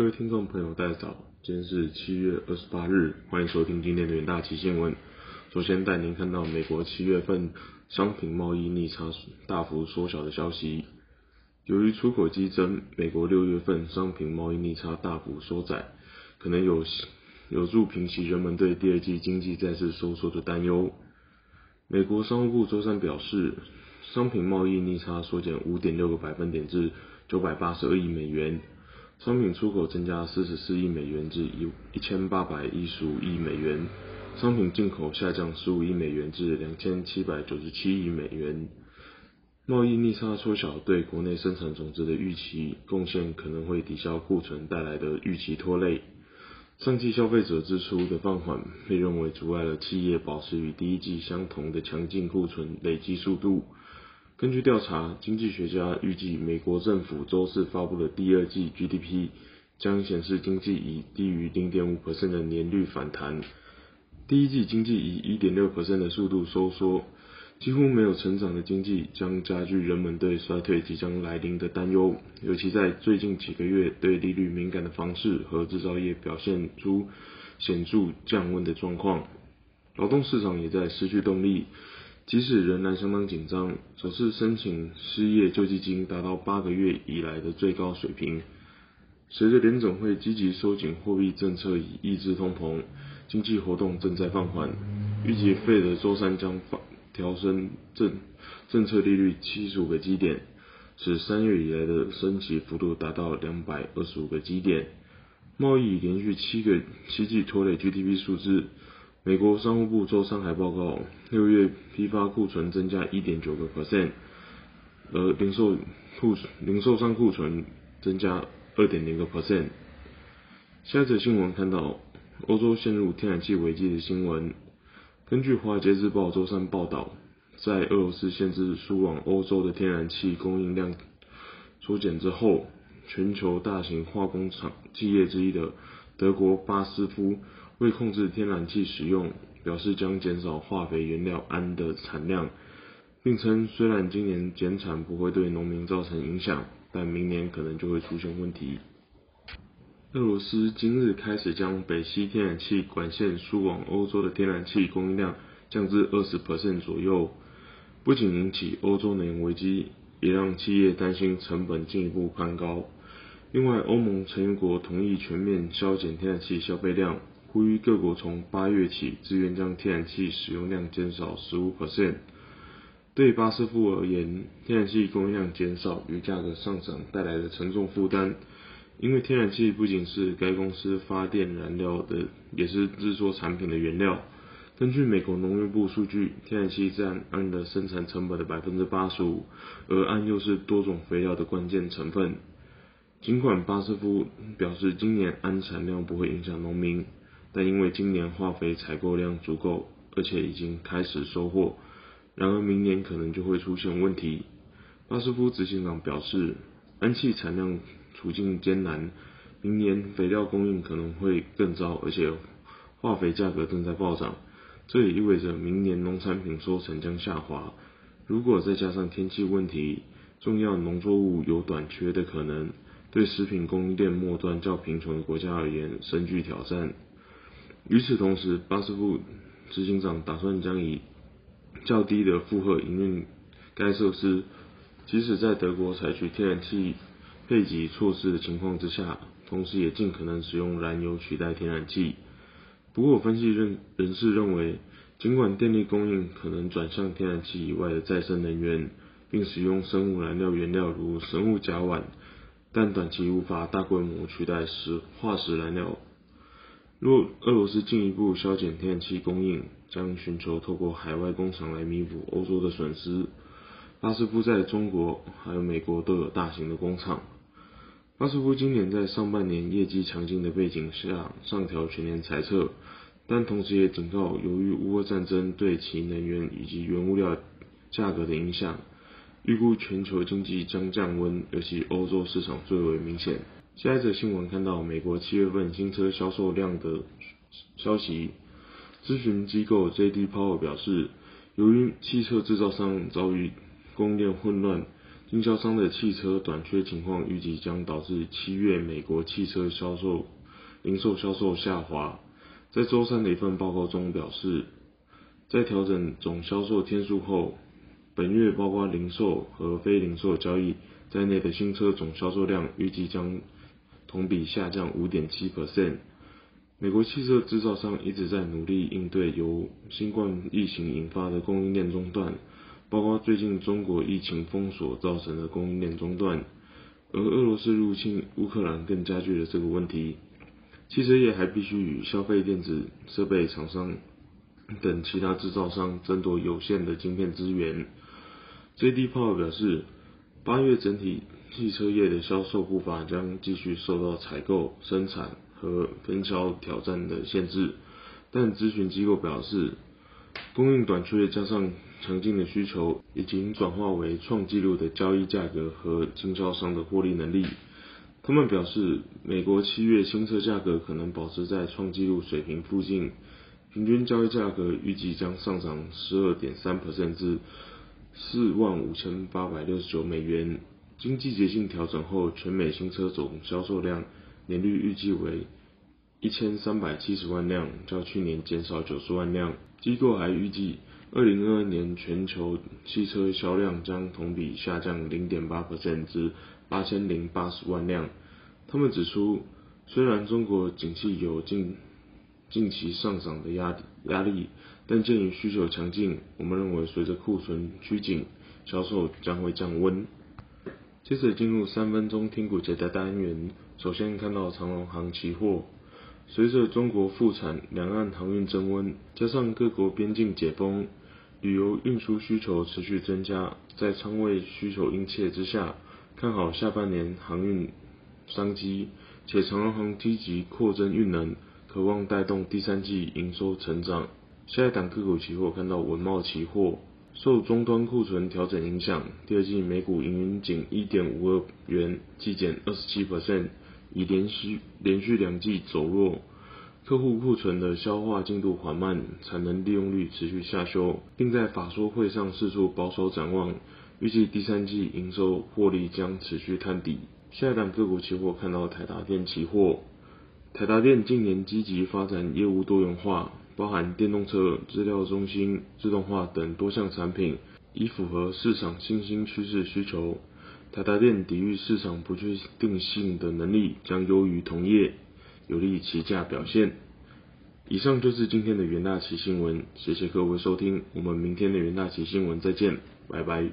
各位听众朋友，大家早，今天是七月二十八日，欢迎收听今天的元大旗新闻。首先带您看到美国七月份商品贸易逆差大幅缩小的消息。由于出口激增，美国六月份商品贸易逆差大幅缩窄，可能有有助平息人们对第二季经济再次收缩的担忧。美国商务部周三表示，商品贸易逆差缩减五点六个百分点至九百八十二亿美元。商品出口增加四十四亿美元至一一千八百一十五亿美元，商品进口下降十五亿美元至两千七百九十七亿美元。贸易逆差缩小对国内生产总值的预期贡献可能会抵消库存带来的预期拖累。上季消费者支出的放缓被认为阻碍了企业保持与第一季相同的强劲库存累积速度。根据调查，经济学家预计美国政府周四发布的第二季 GDP 将显示经济以低于0.5%的年率反弹。第一季经济以1.6%的速度收缩，几乎没有成长的经济将加剧人们对衰退即将来临的担忧，尤其在最近几个月对利率敏感的房市和制造业表现出显著降温的状况。劳动市场也在失去动力。即使仍然相当紧张，首次申请失业救济金达到八个月以来的最高水平。随着联总会积极收紧货币政策以抑制通膨，经济活动正在放缓。预计费德周三将放调升政政策利率七十五个基点，使三月以来的升息幅度达到两百二十五个基点。贸易连续七个、七季拖累 GDP 数字。美国商务部周三还报告，六月批发库存增加一点九个 percent，而零售库零售商库存增加二点零个 percent。下一则新闻看到欧洲陷入天然气危机的新闻，根据《华尔街日报》周三报道，在俄罗斯限制输往欧洲的天然气供应量缩减之后，全球大型化工厂企业之一的德国巴斯夫。为控制天然气使用，表示将减少化肥原料氨的产量，并称虽然今年减产不会对农民造成影响，但明年可能就会出现问题。俄罗斯今日开始将北溪天然气管线输往欧洲的天然气供应量降至二十左右，不仅引起欧洲能源危机，也让企业担心成本进一步攀高。另外，欧盟成员国同意全面削减天然气消费量。呼吁各国从八月起自愿将天然气使用量减少十五 percent。对巴斯夫而言，天然气供应量减少与价格上涨带来的沉重负担，因为天然气不仅是该公司发电燃料的，也是制作产品的原料。根据美国农业部数据，天然气占氨的生产成本的百分之八十五，而氨又是多种肥料的关键成分。尽管巴斯夫表示，今年氨产量不会影响农民。但因为今年化肥采购量足够，而且已经开始收获，然而明年可能就会出现问题。巴斯夫执行长表示，氨气产量处境艰难，明年肥料供应可能会更糟，而且化肥价格正在暴涨。这也意味着明年农产品收成将下滑。如果再加上天气问题，重要农作物有短缺的可能，对食品供应链末端较贫穷的国家而言，深具挑战。与此同时，巴斯夫执行长打算将以较低的负荷营运该设施，即使在德国采取天然气配给措施的情况之下，同时也尽可能使用燃油取代天然气。不过，分析人士认为，尽管电力供应可能转向天然气以外的再生能源，并使用生物燃料原料如生物甲烷，但短期无法大规模取代石化石燃料。若俄罗斯进一步削减天然气供应，将寻求透过海外工厂来弥补欧洲的损失。巴斯夫在中国还有美国都有大型的工厂。巴斯夫今年在上半年业绩强劲的背景下，上调全年财测，但同时也警告，由于乌俄战争对其能源以及原物料价格的影响，预估全球经济将降温，尤其欧洲市场最为明显。下一则新闻看到美国七月份新车销售量的消息，咨询机构 J.D. Power 表示，由于汽车制造商遭遇供应链混乱，经销商的汽车短缺情况预计将导致七月美国汽车销售零售销售下滑。在周三的一份报告中表示，在调整总销售天数后，本月包括零售和非零售交易在内的新车总销售量预计将。同比下降五点七 percent。美国汽车制造商一直在努力应对由新冠疫情引发的供应链中断，包括最近中国疫情封锁造成的供应链中断，而俄罗斯入侵乌克兰更加剧了这个问题。汽车业还必须与消费电子设备厂商等其他制造商争夺有限的晶片资源。J.D. Power 表示，八月整体。汽车业的销售步伐将继续受到采购、生产和分销挑战的限制，但咨询机构表示，供应短缺加上强劲的需求已经转化为创纪录的交易价格和经销商的获利能力。他们表示，美国七月新车价格可能保持在创纪录水平附近，平均交易价格预计将上涨12.3%，至4万5869美元。经季节性调整后，全美新车总销售量年率预计为一千三百七十万辆，较去年减少九十万辆。机构还预计，二零二二年全球汽车销量将同比下降零点八 percent 至八千零八十万辆。他们指出，虽然中国景气有近近期上涨的压压力，但鉴于需求强劲，我们认为随着库存趋紧，销售将会降温。接着進入三分鐘聽股解答單元，首先看到長隆航期貨，隨著中國复產，兩岸航運增溫，加上各國邊境解封，旅遊運輸需求持續增加，在倉位需求殷切之下，看好下半年航運商機，且長隆航积极擴增運能，渴望帶動第三季營收成長。下一檔个股期貨看到文茂期貨。受终端库存调整影响，第二季每股盈余仅1 5二元，季减27%，已连续连续两季走弱。客户库存的消化进度缓慢，产能利用率持续下修，并在法说会上四处保守展望，预计第三季营收获利将持续探底。下一档个股期货看到台达电期货，台达电近年积极发展业务多元化。包含电动车资料中心、自动化等多项产品，以符合市场新兴趋势需求。台达电抵御市场不确定性的能力将优于同业，有利其价表现。以上就是今天的元大旗新闻，谢谢各位收听，我们明天的元大旗新闻再见，拜拜。